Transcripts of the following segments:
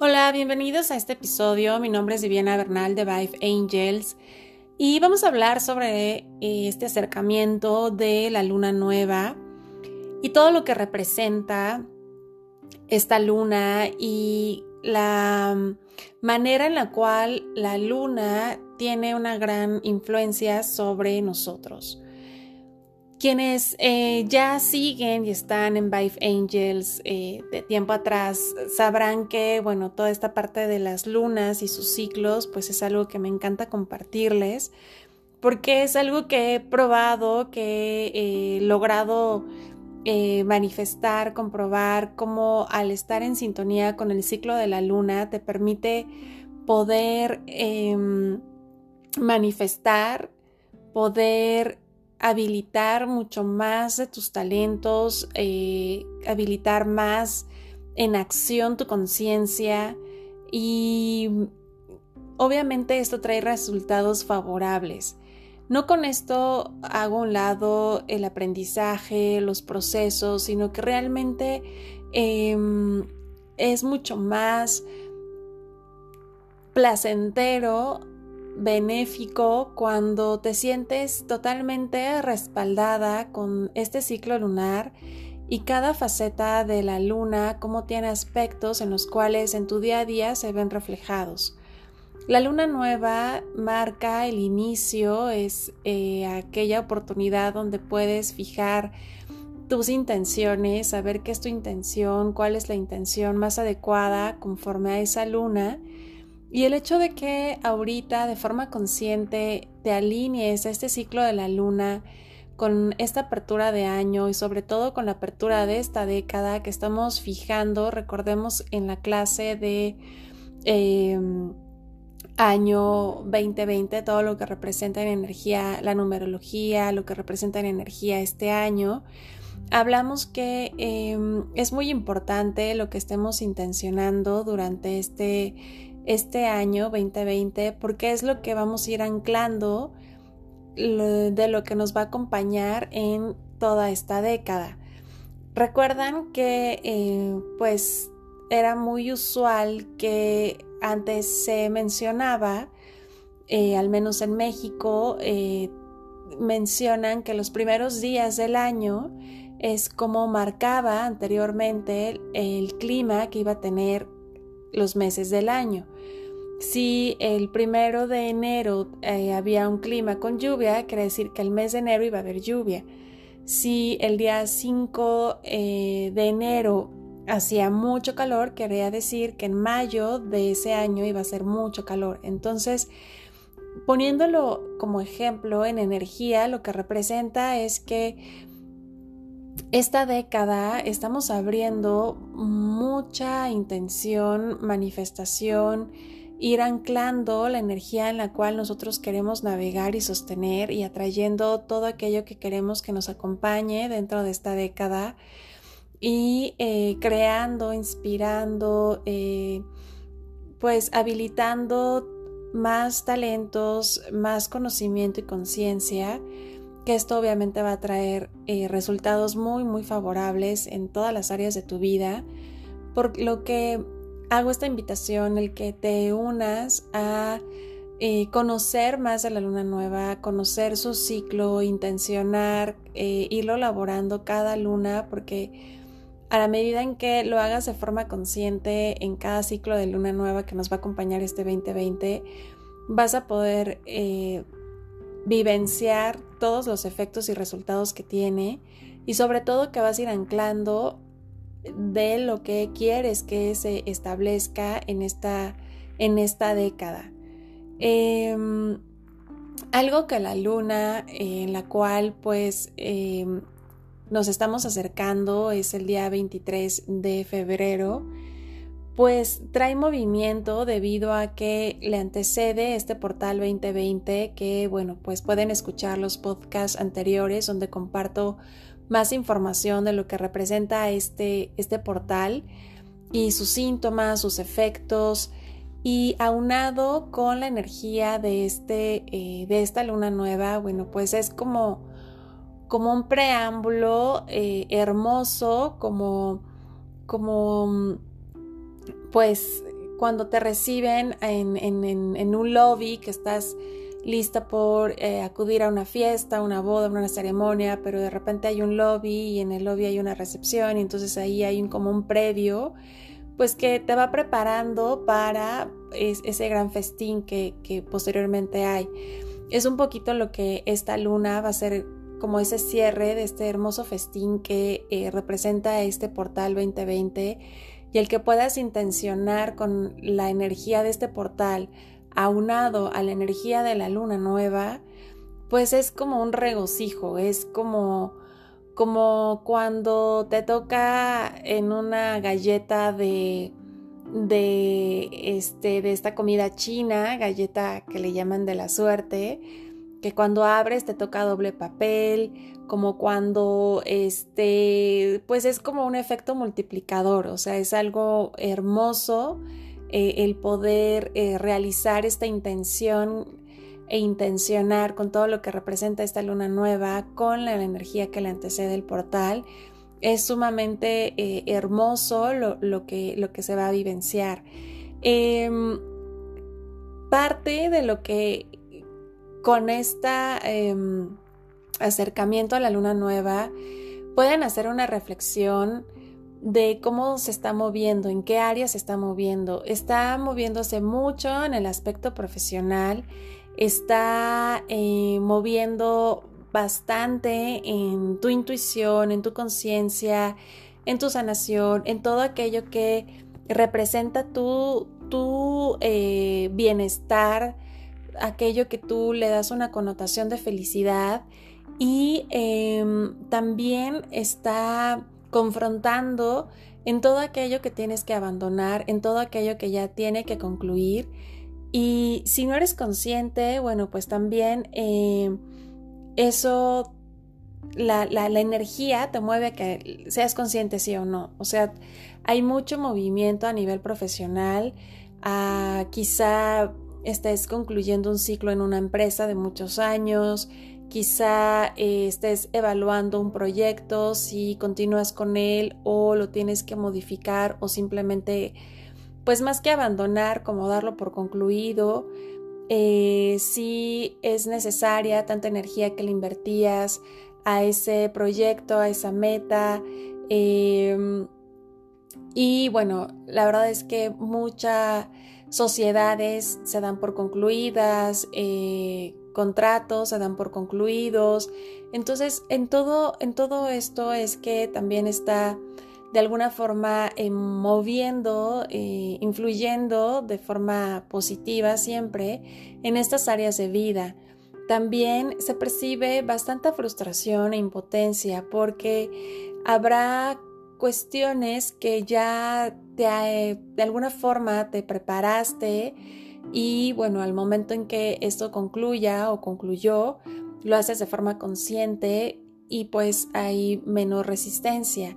Hola, bienvenidos a este episodio. Mi nombre es Viviana Bernal de Vive Angels y vamos a hablar sobre eh, este acercamiento de la luna nueva y todo lo que representa esta luna y la manera en la cual la luna tiene una gran influencia sobre nosotros. Quienes eh, ya siguen y están en Vive Angels eh, de tiempo atrás sabrán que, bueno, toda esta parte de las lunas y sus ciclos, pues es algo que me encanta compartirles, porque es algo que he probado, que he logrado eh, manifestar, comprobar cómo al estar en sintonía con el ciclo de la luna te permite poder em, manifestar, poder habilitar mucho más de tus talentos, eh, habilitar más en acción tu conciencia y obviamente esto trae resultados favorables. No con esto hago un lado el aprendizaje, los procesos, sino que realmente em, es mucho más placentero benéfico cuando te sientes totalmente respaldada con este ciclo lunar y cada faceta de la luna, cómo tiene aspectos en los cuales en tu día a día se ven reflejados. La luna nueva marca el inicio, es eh, aquella oportunidad donde puedes fijar tus intenciones, saber qué es tu intención, cuál es la intención más adecuada conforme a esa luna y el hecho de que ahorita de forma consciente te alinees a este ciclo de la luna con esta apertura de año y sobre todo con la apertura de esta década que estamos fijando, recordemos en la clase de em, año 2020, todo lo que representa en energía, la numerología, lo que representa en energía este año, hablamos que em, es muy importante lo que estemos intencionando durante este este año 2020 porque es lo que vamos a ir anclando de lo que nos va a acompañar en toda esta década. Recuerdan que eh, pues era muy usual que antes se mencionaba, eh, al menos en México, eh, mencionan que los primeros días del año es como marcaba anteriormente el clima que iba a tener los meses del año. Si el primero de enero eh, había un clima con lluvia, quiere decir que el mes de enero iba a haber lluvia. Si el día 5 eh, de enero hacía mucho calor, quería decir que en mayo de ese año iba a ser mucho calor. Entonces, poniéndolo como ejemplo en energía, lo que representa es que esta década estamos abriendo mucha intención, manifestación, ir anclando la energía en la cual nosotros queremos navegar y sostener y atrayendo todo aquello que queremos que nos acompañe dentro de esta década y eh, creando, inspirando, eh, pues habilitando más talentos, más conocimiento y conciencia que esto obviamente va a traer eh, resultados muy muy favorables en todas las áreas de tu vida, por lo que hago esta invitación, el que te unas a eh, conocer más de la luna nueva, conocer su ciclo, intencionar, eh, irlo elaborando cada luna, porque a la medida en que lo hagas de forma consciente en cada ciclo de luna nueva que nos va a acompañar este 2020, vas a poder vivenciar todos los efectos y resultados que tiene y sobre todo que vas a ir anclando de lo que quieres que se establezca en esta, en esta década. Em, algo que la luna en la cual pues em, nos estamos acercando es el día 23 de febrero pues trae movimiento debido a que le antecede este portal 2020 que bueno pues pueden escuchar los podcasts anteriores donde comparto más información de lo que representa este, este portal y sus síntomas, sus efectos y aunado con la energía de, este, eh, de esta luna nueva, bueno pues es como, como un preámbulo eh, hermoso, como, como pues cuando te reciben en, un lobby que estás lista por eh, acudir a una fiesta, una boda, una ceremonia, pero de repente hay un lobby y en el lobby hay una recepción y entonces ahí hay un, como un previo, pues que te va preparando para ese gran festín que, posteriormente hay. Es un poquito lo que esta luna va a ser como ese cierre de este hermoso festín que eh, representa este portal 2020 y el que puedas intencionar con la energía de este portal aunado a la energía de la luna nueva, pues es como un regocijo, es como como cuando te toca en una galleta de de este de esta comida china, galleta que le llaman de la suerte, que cuando abres te toca doble papel, como cuando este, pues es como un efecto multiplicador, o sea, es algo hermoso eh, el poder eh, realizar esta intención e intencionar con todo lo que representa esta luna nueva, con la, energía que le antecede el portal. Es sumamente eh, hermoso lo, que, lo que se va a vivenciar. Em, parte de lo que con este acercamiento a la luna nueva pueden hacer una reflexión de cómo se está moviendo, en qué área se está moviendo. Está moviéndose mucho en el aspecto profesional, está eh, moviendo bastante en tu intuición, en tu conciencia, en tu sanación, en todo aquello que representa tu, tu eh, bienestar, aquello que tú le das una connotación de felicidad y em, también está confrontando en todo aquello que tienes que abandonar, en todo aquello que ya tiene que concluir. Y si no eres consciente, bueno, pues también em, eso, la, la, energía te mueve a que seas consciente sí o no. O sea, hay mucho movimiento a nivel profesional. a quizá estés concluyendo un ciclo en una empresa de muchos años, quizá eh, estés evaluando un proyecto, si continúas con él o lo tienes que modificar o simplemente, pues más que abandonar, como darlo por concluido, eh, si es necesaria tanta energía que le invertías a ese proyecto, a esa meta. Em, y bueno, la verdad es que mucha sociedades se dan por concluidas, eh, contratos se dan por concluidos. Entonces, en todo, en todo esto es que también está de alguna forma eh, moviendo, eh, influyendo de forma positiva siempre en estas áreas de vida. También se percibe bastante frustración e impotencia porque habrá cuestiones que ya te, de alguna forma te preparaste y bueno, al momento en que esto concluya o concluyó, lo haces de forma consciente y pues hay menos resistencia.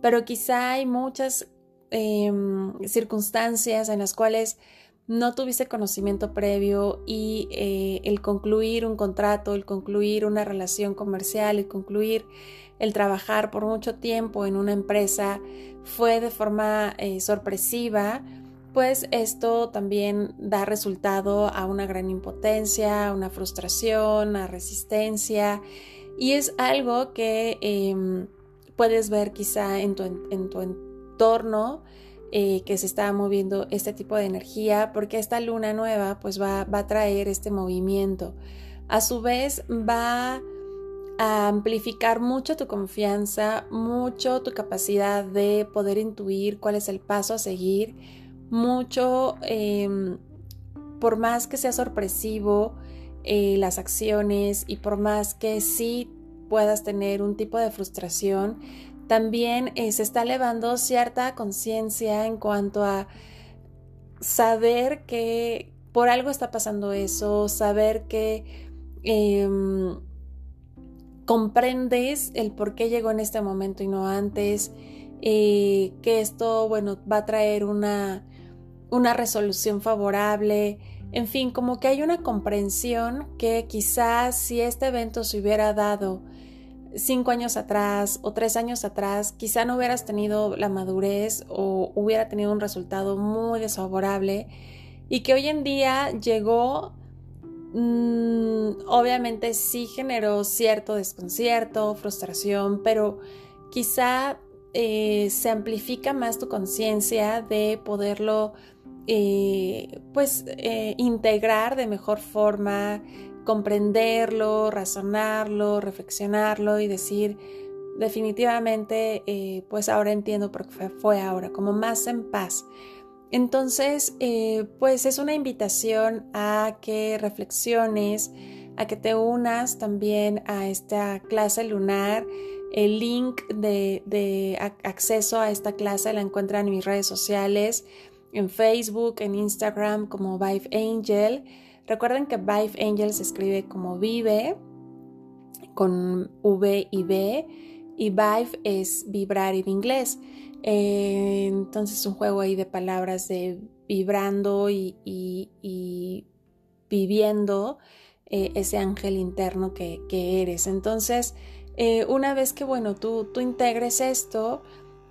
Pero quizá hay muchas em, circunstancias en las cuales no tuviste conocimiento previo y eh, el concluir un contrato, el concluir una relación comercial, el concluir el trabajar por mucho tiempo en una empresa fue de forma eh, sorpresiva, pues esto también da resultado a una gran impotencia, a una frustración, a resistencia y es algo que em, puedes ver quizá en tu, entorno eh, que se está moviendo este tipo de energía porque esta luna nueva pues va, va a traer este movimiento. A su vez va a amplificar mucho tu confianza, mucho tu capacidad de poder intuir cuál es el paso a seguir, mucho, em, por más que sea sorpresivo eh, las acciones y por más que sí puedas tener un tipo de frustración, también eh, se está elevando cierta conciencia en cuanto a saber que por algo está pasando eso, saber que em, comprendes el por qué llegó en este momento y no antes, eh, que esto, bueno, va a traer una, una resolución favorable, en fin, como que hay una comprensión que quizás si este evento se hubiera dado cinco años atrás o tres años atrás, quizá no hubieras tenido la madurez o hubiera tenido un resultado muy desfavorable y que hoy en día llegó, mm, obviamente sí generó cierto desconcierto, frustración, pero quizá eh, se amplifica más tu conciencia de poderlo eh, pues eh, integrar de mejor forma, comprenderlo, razonarlo, reflexionarlo y decir definitivamente pues ahora entiendo por qué fue ahora, como más en paz. Entonces, pues es una invitación a que reflexiones, a que te unas también a esta clase lunar el link de, acceso a esta clase la encuentran en mis redes sociales, en Facebook, en Instagram como Vive Angel. Recuerden que Vive Angel se escribe como vive con V y B y Vive es vibrar en inglés. Eh, entonces un juego ahí de palabras de vibrando y, viviendo eh, ese ángel interno que, que eres. Entonces, eh, una vez que, bueno, tú, tú integres esto,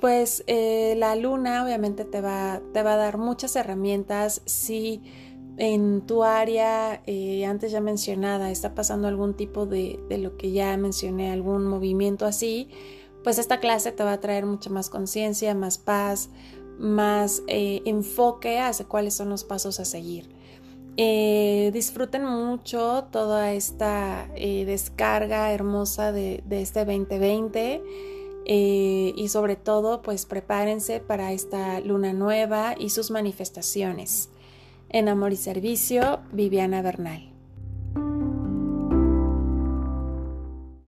pues eh, la luna obviamente te va, te va a dar muchas herramientas si en tu área eh, antes ya mencionada está pasando algún tipo de, de, lo que ya mencioné, algún movimiento así, pues esta clase te va a traer mucha más conciencia, más paz, más enfoque hacia cuáles son los pasos a seguir. Eh, disfruten mucho toda esta eh, descarga hermosa de, este 2020 eh, y sobre todo pues prepárense para esta luna nueva y sus manifestaciones. En Amor y Servicio, Viviana Bernal.